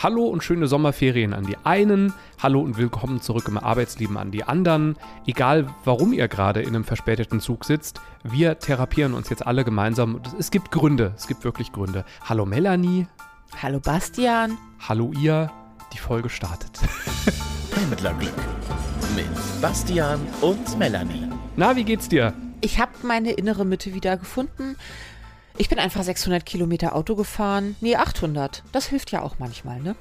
Hallo und schöne Sommerferien an die einen, hallo und willkommen zurück im Arbeitsleben an die anderen. Egal, warum ihr gerade in einem verspäteten Zug sitzt, wir therapieren uns jetzt alle gemeinsam. Und Es gibt Gründe, es gibt wirklich Gründe. Hallo Melanie, Hallo Bastian. hallo ihr, die Folge startet. Pendlerglück mit Bastian und Melanie. Na, wie geht's dir? Ich habe meine innere Mitte wieder gefunden. Ich bin einfach 600 Kilometer Auto gefahren. Nee, 800. Das hilft ja auch manchmal, ne?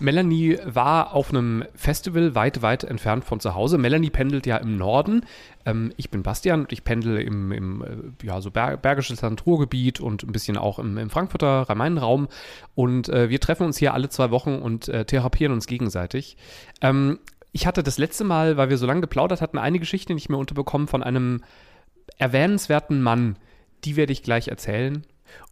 Melanie war auf einem Festival weit, weit entfernt von zu Hause. Melanie pendelt ja im Norden. Ähm, ich bin Bastian und ich pendle im, im äh, ja, so Ber Bergisches Land Ruhrgebiet und ein bisschen auch im, im Frankfurter Rhein-Main-Raum. Und äh, wir treffen uns hier alle zwei Wochen und äh, therapieren uns gegenseitig. Ähm, ich hatte das letzte Mal, weil wir so lange geplaudert hatten, eine Geschichte nicht mehr unterbekommen von einem erwähnenswerten Mann. Die werde ich gleich erzählen.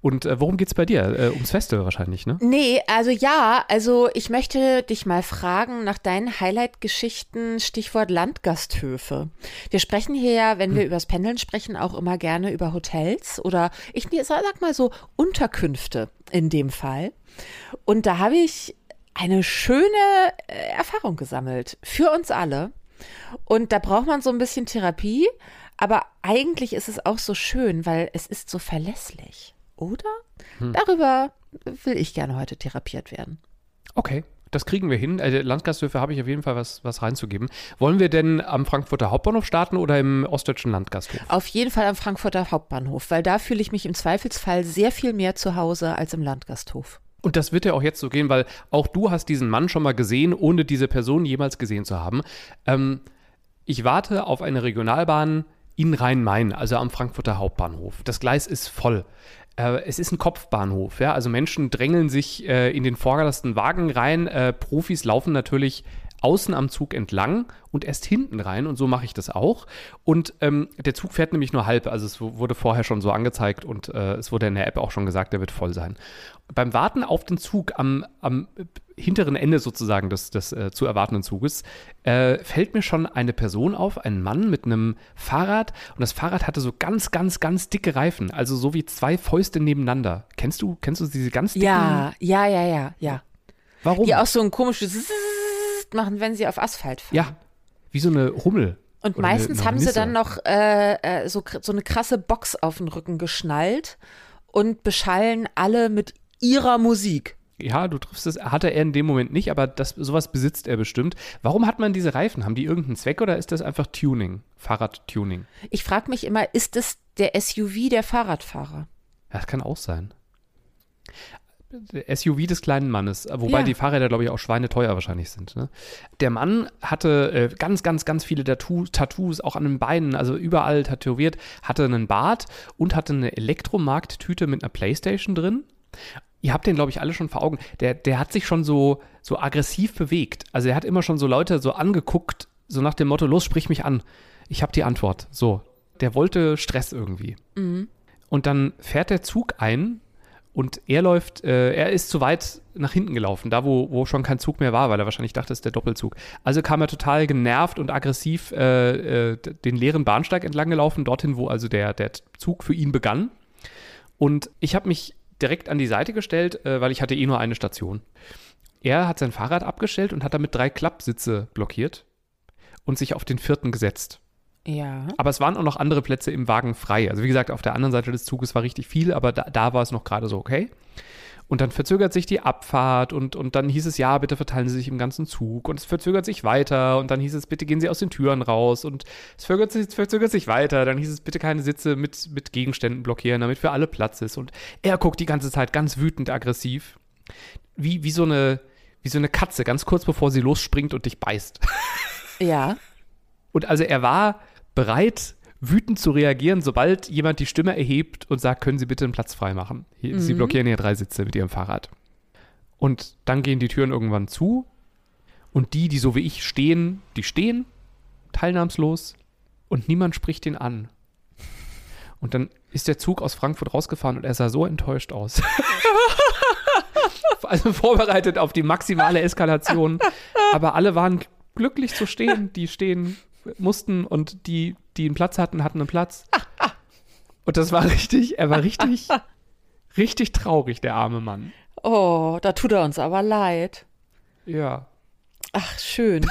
Und äh, worum geht's bei dir? Äh, ums Festival wahrscheinlich, ne? Nee, also ja, also ich möchte dich mal fragen nach deinen Highlight-Geschichten, Stichwort Landgasthöfe. Wir sprechen hier ja, wenn wir übers Pendeln sprechen, auch immer gerne über Hotels oder ich sag mal so Unterkünfte in dem Fall. Und da habe ich eine schöne äh, Erfahrung gesammelt für uns alle. Und da braucht man so ein bisschen Therapie, aber eigentlich ist es auch so schön, weil es ist so verlässlich, oder? Darüber will ich gerne heute therapiert werden. Okay, das kriegen wir hin. Also Landgasthöfe habe ich auf jeden Fall was, was reinzugeben. Wollen wir denn am Frankfurter Hauptbahnhof starten oder im ostdeutschen Landgasthof? Auf jeden Fall am Frankfurter Hauptbahnhof, weil da fühle ich mich im Zweifelsfall sehr viel mehr zu Hause als im Landgasthof. Und das wird ja auch jetzt so gehen, weil auch du hast diesen Mann schon mal gesehen, ohne diese Person jemals gesehen zu haben. Ähm, ich warte auf eine Regionalbahn in Rhein-Main, also am Frankfurter Hauptbahnhof. Das Gleis ist voll. Äh, es ist ein Kopfbahnhof, ja. Also Menschen drängeln sich äh, in den vordersten Wagen rein. Äh, Profis laufen natürlich außen am Zug entlang und erst hinten rein und so mache ich das auch. Und ähm, der Zug fährt nämlich nur halb, also es wurde vorher schon so angezeigt und äh, es wurde in der App auch schon gesagt, der wird voll sein. Beim Warten auf den Zug am, am hinteren Ende sozusagen des, des äh, zu erwartenden Zuges äh, fällt mir schon eine Person auf, ein Mann mit einem Fahrrad und das Fahrrad hatte so ganz, ganz, ganz dicke Reifen, also so wie zwei Fäuste nebeneinander. Kennst du, kennst du diese ganz dicken? Ja, ja, ja, ja, ja. Warum? Die auch so ein komisches Zzzzt machen, wenn sie auf Asphalt fahren. ja, wie so eine Hummel. Und Oder eine- meistens eine haben sie dann noch äh, äh, so, so eine krasse Box auf den Rücken geschnallt und beschallen alle mit ihrer Musik. Ja, du triffst es, hatte er in dem Moment nicht, aber das, sowas besitzt er bestimmt. Warum hat man diese Reifen? Haben die irgendeinen Zweck oder ist das einfach Tuning? Fahrradtuning? Ich frage mich immer, ist es der SUV der Fahrradfahrer? Ja, das kann auch sein. SUV des kleinen Mannes, wobei Ja. die Fahrräder, glaube ich, auch schweineteuer wahrscheinlich sind. Ne? Der Mann hatte äh, ganz, ganz, ganz viele Tattoo Tattoos, auch an den Beinen, also überall tätowiert, hatte einen Bart und hatte eine Elektromarkttüte mit einer Playstation drin. Ihr habt den, glaube ich, alle schon vor Augen. Der, der hat sich schon so, so aggressiv bewegt. Also er hat immer schon so Leute so angeguckt, so nach dem Motto, los, sprich mich an. Ich habe die Antwort. So. Der wollte Stress irgendwie. Und dann fährt der Zug ein und er läuft, äh, er ist zu weit nach hinten gelaufen, da wo, wo schon kein Zug mehr war, weil er wahrscheinlich dachte, es ist der Doppelzug. Also kam er total genervt und aggressiv äh, äh, den leeren Bahnsteig entlang gelaufen, dorthin, wo also der, der Zug für ihn begann. Und ich habe mich direkt an die Seite gestellt, äh, weil ich hatte eh nur eine Station. Er hat sein Fahrrad abgestellt und hat damit drei Klappsitze blockiert und sich auf den vierten gesetzt. Ja. Aber es waren auch noch andere Plätze im Wagen frei. Also wie gesagt, auf der anderen Seite des Zuges war richtig viel, aber da, da war es noch gerade so okay. Und dann verzögert sich die Abfahrt und, und dann hieß es, ja, bitte verteilen Sie sich im ganzen Zug. Und es verzögert sich weiter und dann hieß es, bitte gehen Sie aus den Türen raus. Und es verzögert sich, verzögert sich weiter. Dann hieß es, bitte keine Sitze mit, mit Gegenständen blockieren, damit für alle Platz ist. Und er guckt die ganze Zeit ganz wütend aggressiv. Wie, wie, so eine, wie so eine Katze, ganz kurz bevor sie losspringt und dich beißt. Ja. Und also er war bereit, wütend zu reagieren, sobald jemand die Stimme erhebt und sagt, können Sie bitte einen Platz freimachen. Hier, Sie blockieren hier drei Sitze mit Ihrem Fahrrad. Und dann gehen die Türen irgendwann zu und die, die so wie ich stehen, die stehen, teilnahmslos und niemand spricht ihn an. Und dann ist der Zug aus Frankfurt rausgefahren und er sah so enttäuscht aus. also vorbereitet auf die maximale Eskalation. Aber alle waren glücklich zu stehen, die stehen mussten und die, die einen Platz hatten, hatten einen Platz. Und das war richtig, er war richtig, richtig traurig, der arme Mann. Oh, da tut er uns aber leid. Ja. Ach, schön.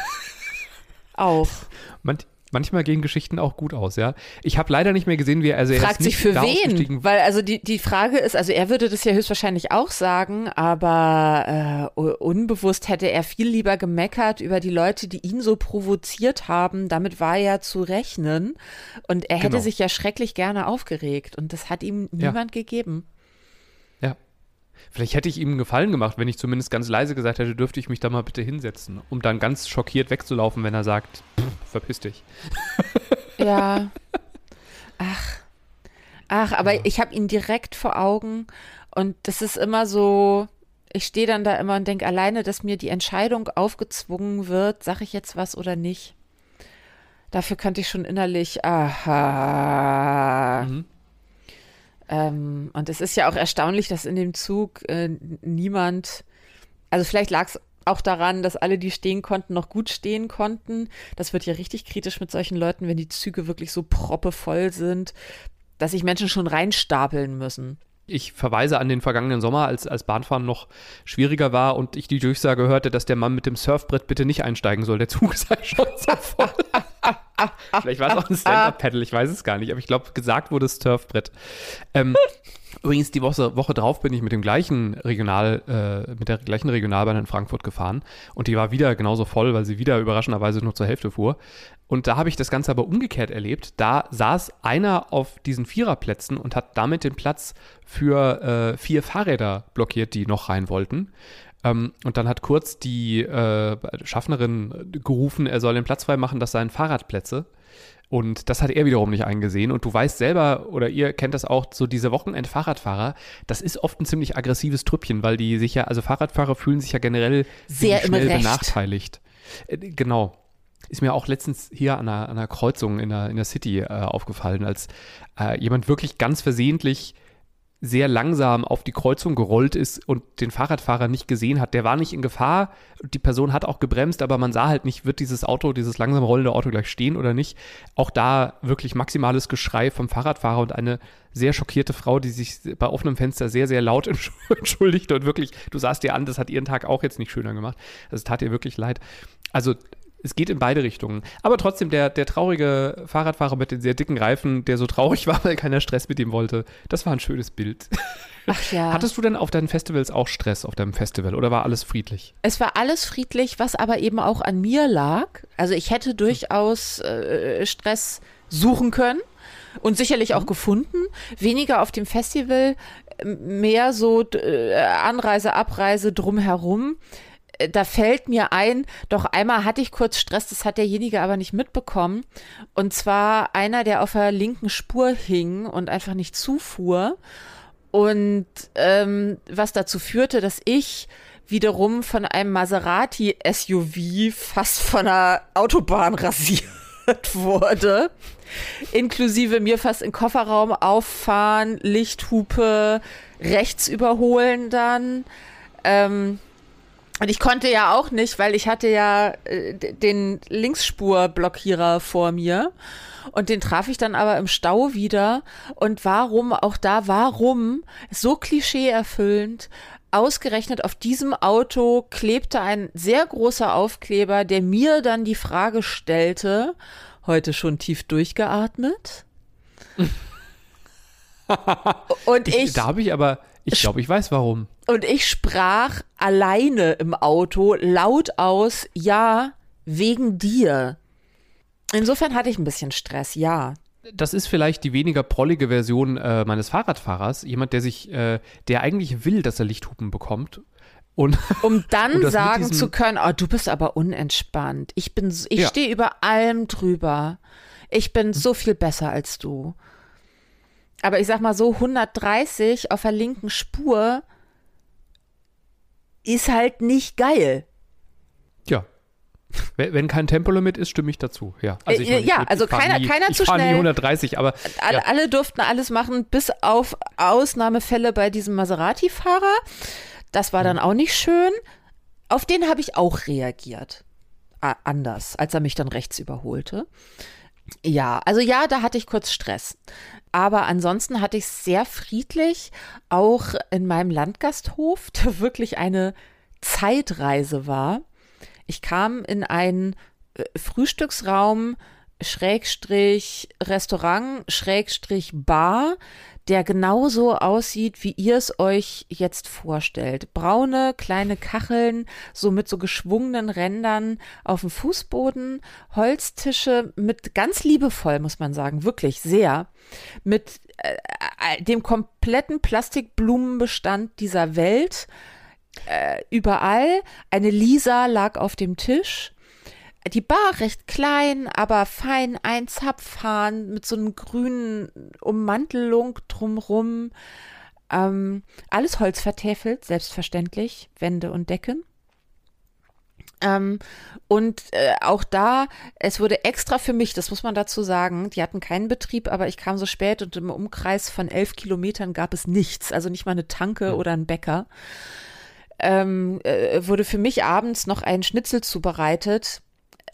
Auch. Man, manchmal gehen Geschichten auch gut aus, ja. Ich habe leider nicht mehr gesehen, wie er also er Fragt ist sich nicht für wen? Weil also die, die Frage ist, also er würde das ja höchstwahrscheinlich auch sagen, aber äh, unbewusst hätte er viel lieber gemeckert über die Leute, die ihn so provoziert haben. Damit war ja zu rechnen. Und er hätte Genau. sich ja schrecklich gerne aufgeregt. Und das hat ihm Ja. niemand gegeben. Ja. Vielleicht hätte ich ihm einen Gefallen gemacht, wenn ich zumindest ganz leise gesagt hätte, dürfte ich mich da mal bitte hinsetzen, um dann ganz schockiert wegzulaufen, wenn er sagt, "Pff, verpiss dich. Ja. Ach. Ach, aber ich habe ihn direkt vor Augen und das ist immer so, ich stehe dann da immer und denke alleine, dass mir die Entscheidung aufgezwungen wird, sage ich jetzt was oder nicht. Dafür könnte ich schon innerlich, aha. Mhm. Ähm, und es ist ja auch erstaunlich, dass in dem Zug äh, niemand, also vielleicht lag es auch daran, dass alle, die stehen konnten, noch gut stehen konnten. Das wird ja richtig kritisch mit solchen Leuten, wenn die Züge wirklich so proppevoll sind, dass sich Menschen schon reinstapeln müssen. Ich verweise an den vergangenen Sommer, als, als Bahnfahren noch schwieriger war und ich die Durchsage hörte, dass der Mann mit dem Surfbrett bitte nicht einsteigen soll. Der Zug sei schon so voll. Vielleicht war es auch ein Stand-Up-Paddle, ich weiß es gar nicht, aber ich glaube, gesagt wurde Surfbrett. Ähm, übrigens, die Woche, Woche drauf bin ich mit dem gleichen Regional, äh, mit der gleichen Regionalbahn in Frankfurt gefahren und die war wieder genauso voll, weil sie wieder überraschenderweise nur zur Hälfte fuhr. Und da habe ich das Ganze aber umgekehrt erlebt. Da saß einer auf diesen Viererplätzen und hat damit den Platz für äh, vier Fahrräder blockiert, die noch rein wollten. Ähm, und dann hat kurz die äh, Schaffnerin gerufen, er soll den Platz frei machen, das seien Fahrradplätze. Und das hat er wiederum nicht eingesehen. Und du weißt selber, oder ihr kennt das auch, so diese Wochenend-Fahrradfahrer, das ist oft ein ziemlich aggressives Trüppchen, weil die sich ja, also Fahrradfahrer fühlen sich ja generell Sehr schnell benachteiligt. Äh, genau. Ist mir auch letztens hier an einer, an einer Kreuzung in der, in der City äh, aufgefallen, als äh, jemand wirklich ganz versehentlich sehr langsam auf die Kreuzung gerollt ist und den Fahrradfahrer nicht gesehen hat. Der war nicht in Gefahr. Die Person hat auch gebremst, aber man sah halt nicht, wird dieses Auto, dieses langsam rollende Auto gleich stehen oder nicht. Auch da wirklich maximales Geschrei vom Fahrradfahrer und eine sehr schockierte Frau, die sich bei offenem Fenster sehr, sehr laut entsch- entschuldigte und wirklich, du sahst dir an, das hat ihren Tag auch jetzt nicht schöner gemacht. Das tat ihr wirklich leid. Also es geht in beide Richtungen. Aber trotzdem, der, der traurige Fahrradfahrer mit den sehr dicken Reifen, der so traurig war, weil keiner Stress mit ihm wollte, das war ein schönes Bild. Ach ja. Hattest du denn auf deinen Festivals auch Stress auf deinem Festival oder war alles friedlich? Es war alles friedlich, was aber eben auch an mir lag. Also ich hätte durchaus äh, Stress suchen können und sicherlich auch gefunden. Weniger auf dem Festival, mehr so äh, Anreise, Abreise drumherum. Da fällt mir ein, doch einmal hatte ich kurz Stress, das hat derjenige aber nicht mitbekommen. Und zwar einer, der auf der linken Spur hing und einfach nicht zufuhr. Und ähm, was dazu führte, dass ich wiederum von einem Maserati SUV fast von der Autobahn rasiert wurde. Inklusive mir fast in Kofferraum auffahren, Lichthupe, rechts überholen dann. Ähm, und ich konnte ja auch nicht, weil ich hatte ja äh, den Linksspurblockierer vor mir. Und den traf ich dann aber im Stau wieder. Und warum, auch da, warum, so klischeeerfüllend, ausgerechnet auf diesem Auto klebte ein sehr großer Aufkleber, der mir dann die Frage stellte, heute schon tief durchgeatmet? Und ich, da habe ich aber, ich glaube, ich weiß warum. und ich sprach alleine im Auto laut aus, ja, wegen dir. Insofern hatte ich ein bisschen Stress, ja. Das ist vielleicht die weniger prollige Version äh, meines Fahrradfahrers. Jemand, der sich, äh, der eigentlich will, dass er Lichthupen bekommt. Und Um dann mit sagen zu können, oh, du bist aber unentspannt. Ich bin, ich Ja. stehe über allem drüber. Ich bin so viel besser als du. Aber ich sag mal so, 130 auf der linken Spur ist halt nicht geil. ja. Wenn kein Tempolimit ist, stimme ich dazu. Ja, Äh, ich ich ja, also ich fahr keiner- nie, keiner ich zu fahr nie schnell. 130, aber Alle, ja. alle durften alles machen, bis auf Ausnahmefälle bei diesem Maserati-Fahrer. Das war dann auch nicht schön. Auf den habe ich auch reagiert. Anders, als er mich dann rechts überholte. Ja, also ja, da hatte ich kurz Stress. Aber ansonsten hatte ich es sehr friedlich, auch in meinem Landgasthof, der wirklich eine Zeitreise war. Ich kam in einen äh, Frühstücksraum, Schrägstrich Restaurant, Schrägstrich Bar, der genauso aussieht, wie ihr es euch jetzt vorstellt. Braune kleine Kacheln, so mit so geschwungenen Rändern auf dem Fußboden, Holztische mit ganz liebevoll, muss man sagen, wirklich sehr, mit äh, äh dem kompletten Plastikblumenbestand dieser Welt. Äh, überall. Eine Lisa lag auf dem Tisch die Bar recht klein, aber fein Einzapfhahn mit so einer grünen Ummantelung drumrum. Ähm, alles Holz vertäfelt, selbstverständlich, Wände und Decken. Ähm, und äh, auch da, es wurde extra für mich, das muss man dazu sagen, die hatten keinen Betrieb, aber ich kam so spät und im Umkreis von elf Kilometern gab es nichts, also nicht mal eine Tanke oder ein Bäcker. Ähm, äh, wurde für mich abends noch ein Schnitzel zubereitet,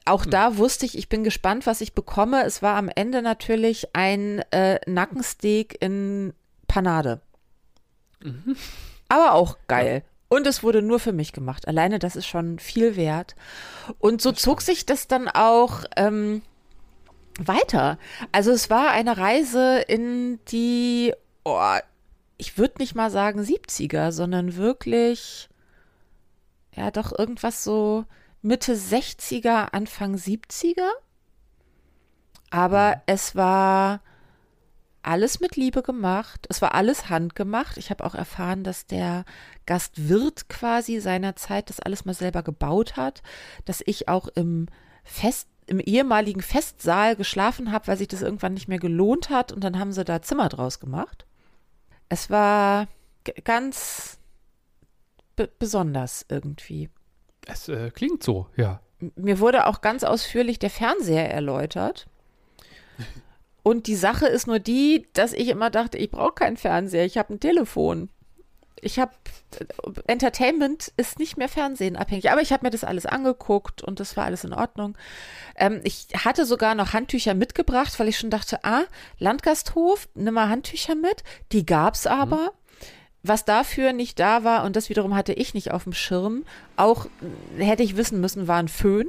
auch hm. da wusste ich, ich bin gespannt, was ich bekomme. Es war am Ende natürlich ein äh, Nackensteak in Panade. Mhm. Aber auch geil. Ja. Und es wurde nur für mich gemacht. Alleine das ist schon viel wert. Und so zog sich das dann auch ähm, weiter. Also es war eine Reise in die, oh, ich würde nicht mal sagen 70er, sondern wirklich, ja, doch irgendwas so Mitte 60er, Anfang 70er. Aber mhm. es war alles mit Liebe gemacht. Es war alles handgemacht. Ich habe auch erfahren, dass der Gastwirt quasi seinerzeit das alles mal selber gebaut hat, dass ich auch im Fest im ehemaligen Festsaal geschlafen habe, weil sich das irgendwann nicht mehr gelohnt hat und dann haben sie da Zimmer draus gemacht. Es war ganz besonders irgendwie. Es äh, klingt so, ja. Mir wurde auch ganz ausführlich der Fernseher erläutert. Und die Sache ist nur die, dass ich immer dachte, ich brauche keinen Fernseher, ich habe ein Telefon. Ich habe Entertainment ist nicht mehr Fernsehen abhängig, aber ich habe mir das alles angeguckt und das war alles in Ordnung. Ähm, ich hatte sogar noch Handtücher mitgebracht, weil ich schon dachte, ah, Landgasthof, nimm mal Handtücher mit. Die gab's aber. Mhm. Was dafür nicht da war, und das wiederum hatte ich nicht auf dem Schirm, auch hätte ich wissen müssen, war ein Föhn.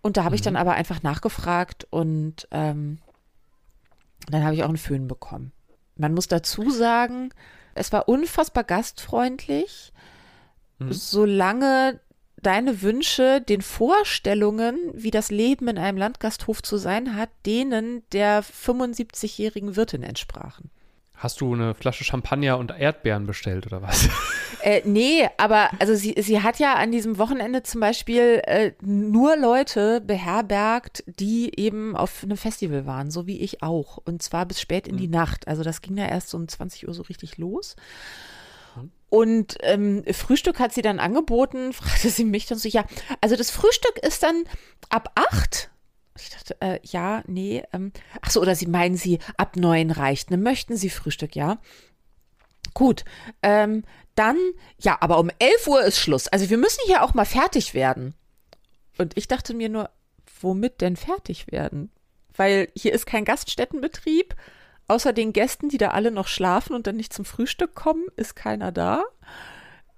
Und da habe mhm. ich dann aber einfach nachgefragt und ähm, dann habe ich auch einen Föhn bekommen. Man muss dazu sagen, es war unfassbar gastfreundlich, mhm. solange deine Wünsche den Vorstellungen, wie das Leben in einem Landgasthof zu sein hat, denen der 75-jährigen Wirtin entsprachen. Hast du eine Flasche Champagner und Erdbeeren bestellt oder was? Äh, nee, aber also sie, sie hat ja an diesem Wochenende zum Beispiel äh, nur Leute beherbergt, die eben auf einem Festival waren, so wie ich auch. Und zwar bis spät in die mhm. Nacht. Also das ging ja erst um 20 Uhr so richtig los. Mhm. Und ähm, Frühstück hat sie dann angeboten, fragte sie mich dann so, ja, also das Frühstück ist dann ab acht ich dachte, äh, ja, nee. Ähm, ach so, oder Sie meinen Sie, ab neun reicht. Ne? Möchten Sie Frühstück, ja? Gut. Ähm, dann, ja, aber um elf Uhr ist Schluss. Also wir müssen hier auch mal fertig werden. Und ich dachte mir nur, womit denn fertig werden? Weil hier ist kein Gaststättenbetrieb. Außer den Gästen, die da alle noch schlafen und dann nicht zum Frühstück kommen, ist keiner da.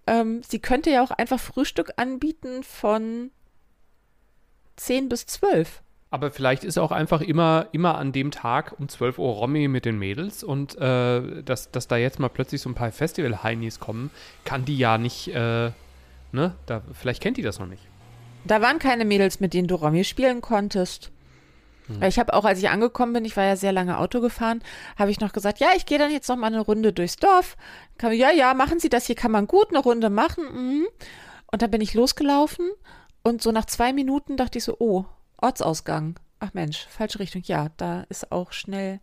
Ähm, sie könnte ja auch einfach Frühstück anbieten von 10 bis 12. Aber vielleicht ist auch einfach immer, immer an dem Tag um 12 Uhr Romy mit den Mädels und äh, dass, dass da jetzt mal plötzlich so ein paar Festival-Heinis kommen, kann die ja nicht, äh, ne? Da, vielleicht kennt die das noch nicht. Da waren keine Mädels, mit denen du Romy spielen konntest. Hm. Ich habe auch, als ich angekommen bin, ich war ja sehr lange Auto gefahren, habe ich noch gesagt, ja, ich gehe dann jetzt noch mal eine Runde durchs Dorf. Kann, ja, ja, machen Sie das, hier kann man gut eine Runde machen. Mhm. Und dann bin ich losgelaufen und so nach zwei Minuten dachte ich so, oh, Ortsausgang. Ach Mensch, falsche Richtung. Ja, da ist auch schnell.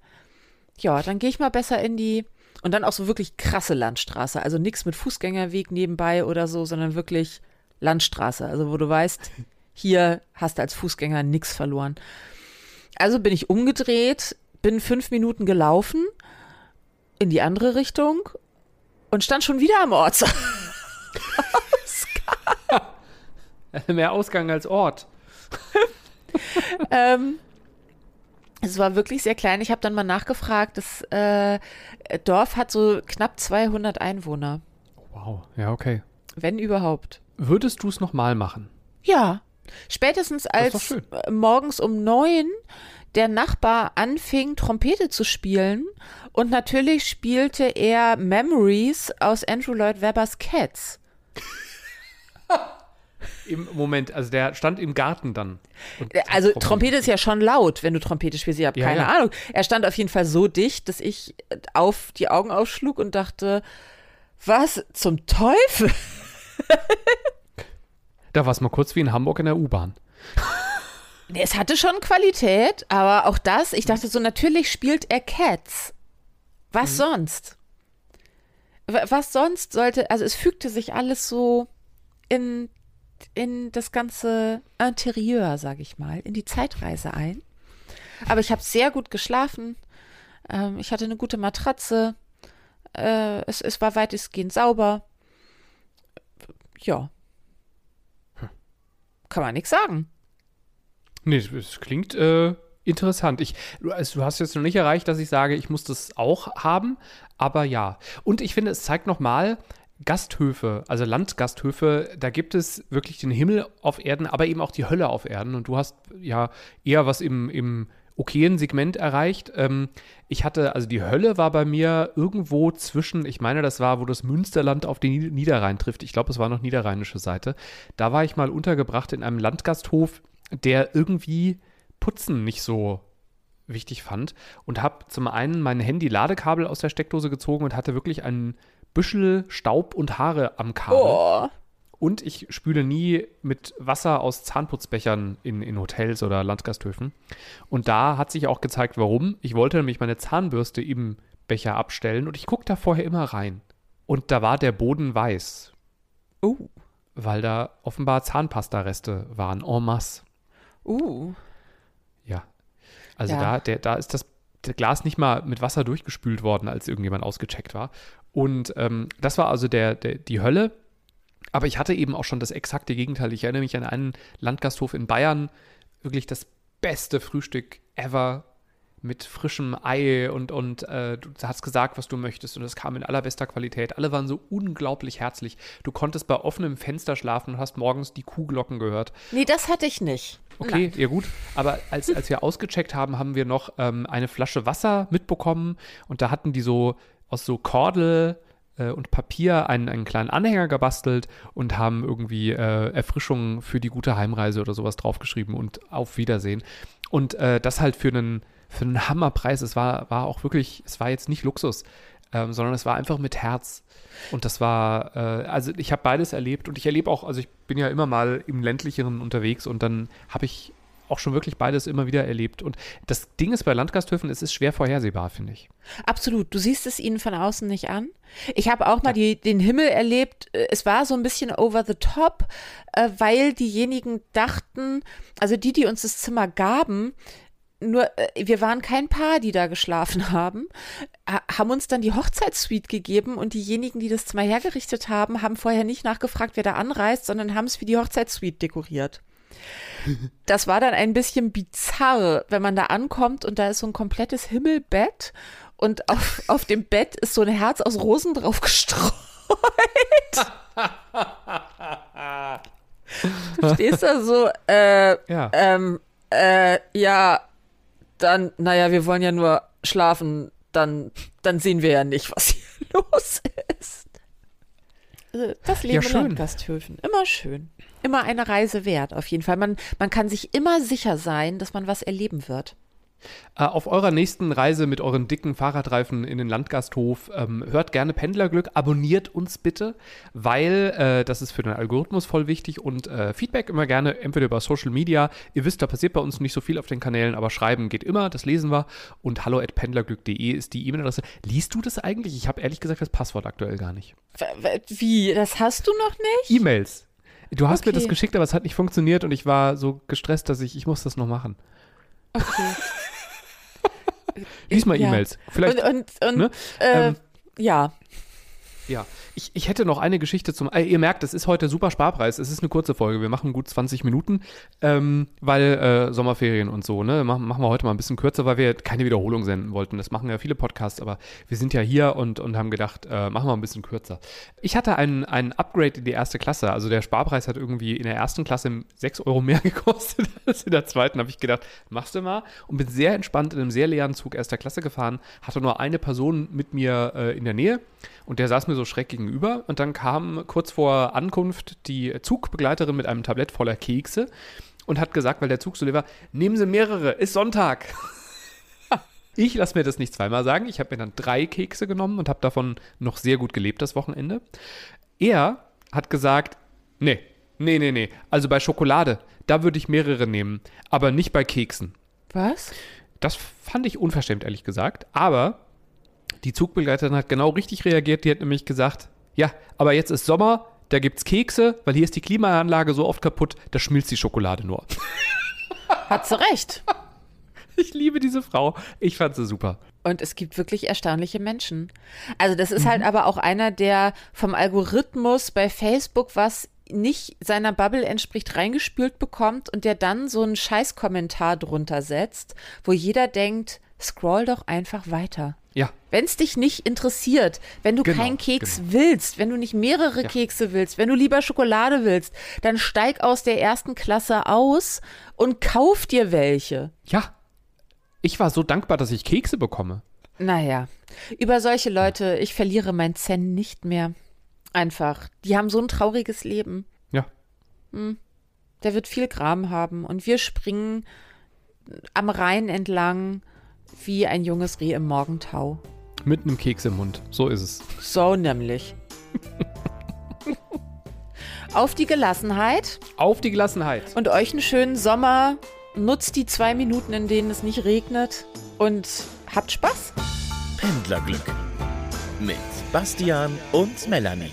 Ja, dann gehe ich mal besser in die. Und dann auch so wirklich krasse Landstraße. Also nichts mit Fußgängerweg nebenbei oder so, sondern wirklich Landstraße. Also wo du weißt, hier hast du als Fußgänger nichts verloren. Also bin ich umgedreht, bin fünf Minuten gelaufen in die andere Richtung und stand schon wieder am Ortsausgang. Mehr Ausgang als Ort. ähm, Es war wirklich sehr klein. Ich habe dann mal nachgefragt. Das äh, Dorf hat so knapp 200 Einwohner. Wow, ja, okay. Wenn überhaupt. Würdest du es nochmal machen? Ja. Spätestens als morgens um neun der Nachbar anfing, Trompete zu spielen. Und natürlich spielte er Memories aus Andrew Lloyd Webbers Cats. Im Moment, also der stand im Garten dann. hat Also Trompete ist ja schon laut, wenn du Trompete spielst. Ich habe Ja, keine ja. Ahnung. Er stand auf jeden Fall so dicht, dass ich auf die Augen aufschlug und dachte, was zum Teufel? Da war es mal kurz wie in Hamburg in der U-Bahn. Es hatte schon Qualität, aber auch das, ich dachte so, natürlich spielt er Cats. Was sonst? W- Was sonst sollte, also es fügte sich alles so in, in das ganze Interieur, sag ich mal, in die Zeitreise ein. Aber ich habe sehr gut geschlafen. Ähm, ich hatte eine gute Matratze. Äh, es, es war weitestgehend sauber. Ja. Kann man nichts sagen. Nee, das klingt äh, interessant. Ich, du, also, du hast jetzt noch nicht erreicht, dass ich sage, ich muss das auch haben, aber ja. Und ich finde, es zeigt nochmal, Gasthöfe, also Landgasthöfe, da gibt es wirklich den Himmel auf Erden, aber eben auch die Hölle auf Erden. Und du hast ja eher was im, im okayen Segment erreicht. Ähm, ich hatte, also die Hölle war bei mir irgendwo zwischen, ich meine, das war, wo das Münsterland auf den Nied- Niederrhein trifft. Ich glaube, es war noch niederrheinische Seite. Da war ich mal untergebracht in einem Landgasthof, der irgendwie Putzen nicht so wichtig fand und habe zum einen mein Handy-Ladekabel aus der Steckdose gezogen und hatte wirklich einen Büschel Staub und Haare am Kabel. Oh. Und ich spüle nie mit Wasser aus Zahnputzbechern in, in Hotels oder Landgasthöfen. Und da hat sich auch gezeigt, warum. Ich wollte nämlich meine Zahnbürste im Becher abstellen und ich gucke da vorher immer rein. Und da war der Boden weiß, Uh. weil da offenbar Zahnpasta-Reste waren, en masse. Uh. Ja. Also Ja. da, der, da ist das, der Glas nicht mal mit Wasser durchgespült worden, als irgendjemand ausgecheckt war. Und ähm, das war also der, der, die Hölle. Aber ich hatte eben auch schon das exakte Gegenteil. Ich erinnere mich an einen Landgasthof in Bayern. Wirklich das beste Frühstück ever mit frischem Ei und, und äh, du hast gesagt, was du möchtest und es kam in allerbester Qualität. Alle waren so unglaublich herzlich. Du konntest bei offenem Fenster schlafen und hast morgens die Kuhglocken gehört. Nee, das hatte ich nicht. Okay, ja gut. Aber als, als wir ausgecheckt haben, haben wir noch ähm, eine Flasche Wasser mitbekommen und da hatten die so aus so Kordel äh, und Papier einen, einen kleinen Anhänger gebastelt und haben irgendwie äh, Erfrischung für die gute Heimreise oder sowas draufgeschrieben und auf Wiedersehen. Und äh, das halt für einen, für einen Hammerpreis. Es war, war auch wirklich, es war jetzt nicht Luxus, ähm, sondern es war einfach mit Herz. Und das war, äh, also ich habe beides erlebt und ich erlebe auch, also ich bin ja immer mal im ländlicheren unterwegs und dann habe ich auch schon wirklich beides immer wieder erlebt. Und das Ding ist bei Landgasthöfen, es ist schwer vorhersehbar, finde ich. Absolut. Du siehst es ihnen von außen nicht an. Ich habe auch mal die, den Himmel erlebt. Äh, Es war so ein bisschen over the top, äh, weil diejenigen dachten, also die, die uns das Zimmer gaben, nur äh, wir waren kein Paar, die da geschlafen haben, ha- haben uns dann die Hochzeitssuite gegeben und diejenigen, die das Zimmer hergerichtet haben, haben vorher nicht nachgefragt, wer da anreist, sondern haben es wie die Hochzeitssuite dekoriert. Das war dann ein bisschen bizarr, wenn man da ankommt und da ist so ein komplettes Himmelbett und auf, auf dem Bett ist so ein Herz aus Rosen drauf gestreut. du stehst da so, äh, Ja. ähm, äh, ja, dann, naja, wir wollen ja nur schlafen, dann, dann sehen wir ja nicht, was hier los ist. Also, Das Leben Ja, in schön. Landgasthöfen, immer schön. Immer eine Reise wert, auf jeden Fall. Man, man kann sich immer sicher sein, dass man was erleben wird. Äh, auf eurer nächsten Reise mit euren dicken Fahrradreifen in den Landgasthof ähm, hört gerne Pendlerglück, abonniert uns bitte, weil äh, das ist für den Algorithmus voll wichtig und äh, Feedback immer gerne, entweder über Social Media. Ihr wisst, da passiert bei uns nicht so viel auf den Kanälen, aber schreiben geht immer, das lesen wir. Und hallo at pendlerglück.de ist die E-Mail-Adresse. Liest du das eigentlich? Ich habe ehrlich gesagt das Passwort aktuell gar nicht. Wie? Das hast du noch nicht? E-Mails. Du hast mir Okay. das geschickt, aber es hat nicht funktioniert und ich war so gestresst, dass ich, ich muss das noch machen. Okay. Lies mal Ja. E-Mails. Vielleicht Und, und, und ne? äh, Ähm, ja. Ja, ich, ich hätte noch eine Geschichte zum. Äh, ihr merkt, es ist heute super Sparpreis. Es ist eine kurze Folge. Wir machen gut 20 Minuten, ähm, weil äh, Sommerferien und so. Ne, machen, machen wir heute mal ein bisschen kürzer, weil wir keine Wiederholung senden wollten. Das machen ja viele Podcasts, aber wir sind ja hier und, und haben gedacht, äh, machen wir ein bisschen kürzer. Ich hatte ein, ein Upgrade in die erste Klasse. Also der Sparpreis hat irgendwie in der ersten Klasse 6 Euro mehr gekostet als in der zweiten. Habe ich gedacht, machst du mal und bin sehr entspannt in einem sehr leeren Zug erster Klasse gefahren. Hatte nur eine Person mit mir äh, in der Nähe und der saß mir so schräg gegenüber. Und dann kam kurz vor Ankunft die Zugbegleiterin mit einem Tablett voller Kekse und hat gesagt, weil der Zug so leer war, nehmen Sie mehrere, ist Sonntag. Ich lasse mir das nicht zweimal sagen. Ich habe mir dann drei Kekse genommen und habe davon noch sehr gut gelebt das Wochenende. Er hat gesagt, nee, nee, nee, nee. Also bei Schokolade, da würde ich mehrere nehmen, aber nicht bei Keksen. Was? Das fand ich unverschämt, ehrlich gesagt. Aber die Zugbegleiterin hat genau richtig reagiert. Die hat nämlich gesagt, ja, aber jetzt ist Sommer, da gibt's Kekse, weil hier ist die Klimaanlage so oft kaputt, da schmilzt die Schokolade nur. Hat sie recht. Ich liebe diese Frau. Ich fand sie super. Und es gibt wirklich erstaunliche Menschen. Also das ist halt aber auch einer, der vom Algorithmus bei Facebook was nicht seiner Bubble entspricht, reingespült bekommt und der dann so einen Scheißkommentar drunter setzt, wo jeder denkt, scroll doch einfach weiter. Ja, Wenn es dich nicht interessiert, wenn du Genau, keinen Keks willst, wenn du nicht mehrere Ja. Kekse willst, wenn du lieber Schokolade willst, dann steig aus der ersten Klasse aus und kauf dir welche. ja. Ich war so dankbar, dass ich Kekse bekomme. Naja, über solche Leute, ich verliere mein Zen nicht mehr. Einfach. Die haben so ein trauriges Leben. Ja. Der wird viel Gram haben und wir springen am Rhein entlang wie ein junges Reh im Morgentau. Mit einem Keks im Mund. So ist es. So nämlich. Auf die Gelassenheit Auf die Gelassenheit. und euch einen schönen Sommer. Nutzt die zwei Minuten, in denen es nicht regnet und habt Spaß. Pendlerglück mit Bastian und Melanie.